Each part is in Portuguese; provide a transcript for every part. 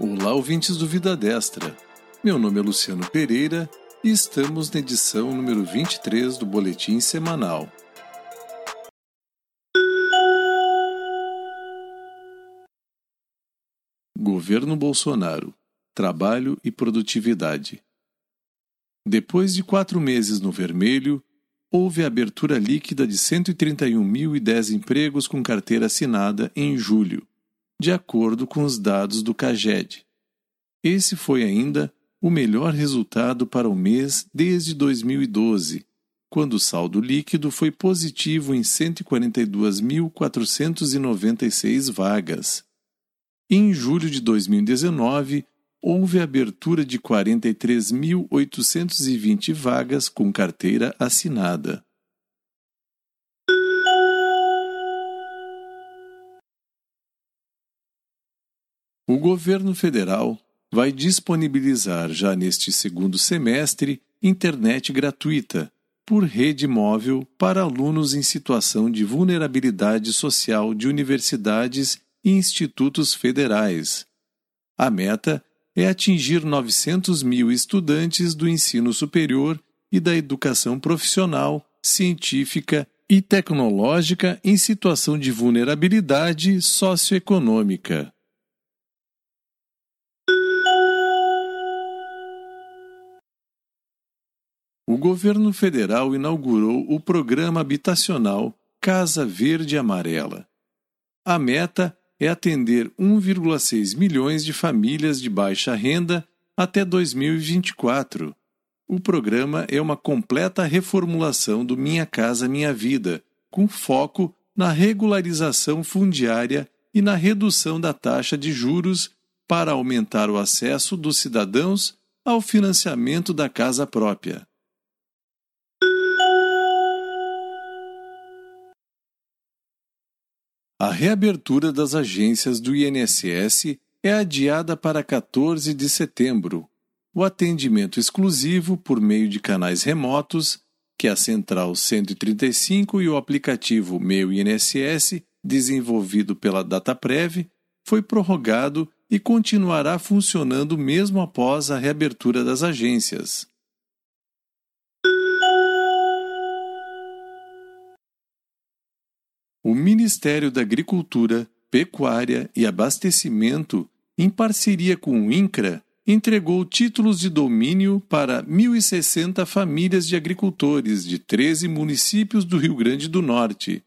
Olá, ouvintes do Vida Destra. Meu nome é Luciano Pereira e estamos na edição número 23 do Boletim Semanal. Governo Bolsonaro Trabalho e Produtividade. Depois de quatro meses no vermelho, houve a abertura líquida de 131.010 empregos com carteira assinada em julho, de acordo com os dados do CAGED. Esse foi ainda o melhor resultado para o mês desde 2012, quando o saldo líquido foi positivo em 142.496 vagas. Em julho de 2019, houve abertura de 43.820 vagas com carteira assinada. O governo federal vai disponibilizar já neste segundo semestre internet gratuita por rede móvel para alunos em situação de vulnerabilidade social de universidades e institutos federais. A meta é atingir 900 mil estudantes do ensino superior e da educação profissional, científica e tecnológica em situação de vulnerabilidade socioeconômica. O governo federal inaugurou o programa habitacional Casa Verde Amarela. A meta é atender 1,6 milhões de famílias de baixa renda até 2024. O programa é uma completa reformulação do Minha Casa Minha Vida, com foco na regularização fundiária e na redução da taxa de juros para aumentar o acesso dos cidadãos ao financiamento da casa própria. A reabertura das agências do INSS é adiada para 14 de setembro. O atendimento exclusivo por meio de canais remotos, que a Central 135 e o aplicativo Meu INSS, desenvolvido pela Dataprev, foi prorrogado e continuará funcionando mesmo após a reabertura das agências. O Ministério da Agricultura, Pecuária e Abastecimento, em parceria com o INCRA, entregou títulos de domínio para 1.060 famílias de agricultores de 13 municípios do Rio Grande do Norte.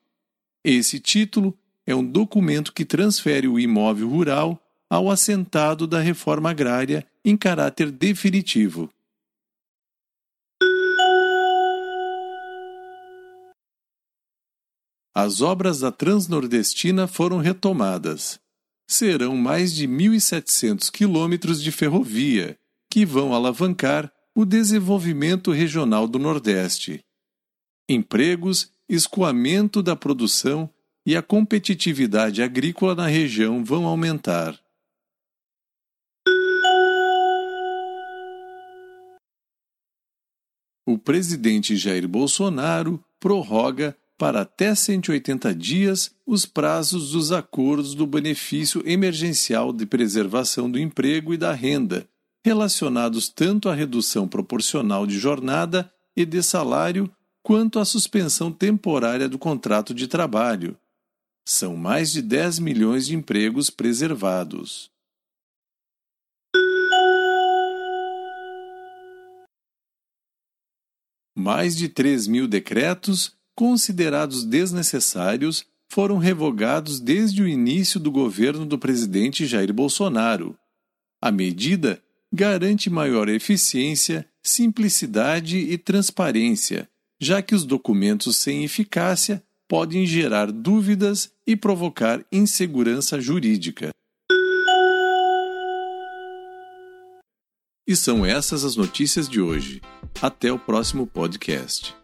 Esse título é um documento que transfere o imóvel rural ao assentado da reforma agrária em caráter definitivo. As obras da Transnordestina foram retomadas. Serão mais de 1.700 quilômetros de ferrovia, que vão alavancar o desenvolvimento regional do Nordeste. Empregos, escoamento da produção e a competitividade agrícola na região vão aumentar. O presidente Jair Bolsonaro prorroga para até 180 dias os prazos dos acordos do benefício emergencial de preservação do emprego e da renda, relacionados tanto à redução proporcional de jornada e de salário quanto à suspensão temporária do contrato de trabalho. São mais de 10 milhões de empregos preservados. Mais de 3 mil decretos considerados desnecessários, foram revogados desde o início do governo do presidente Jair Bolsonaro. A medida garante maior eficiência, simplicidade e transparência, já que os documentos sem eficácia podem gerar dúvidas e provocar insegurança jurídica. E são essas as notícias de hoje. Até o próximo podcast.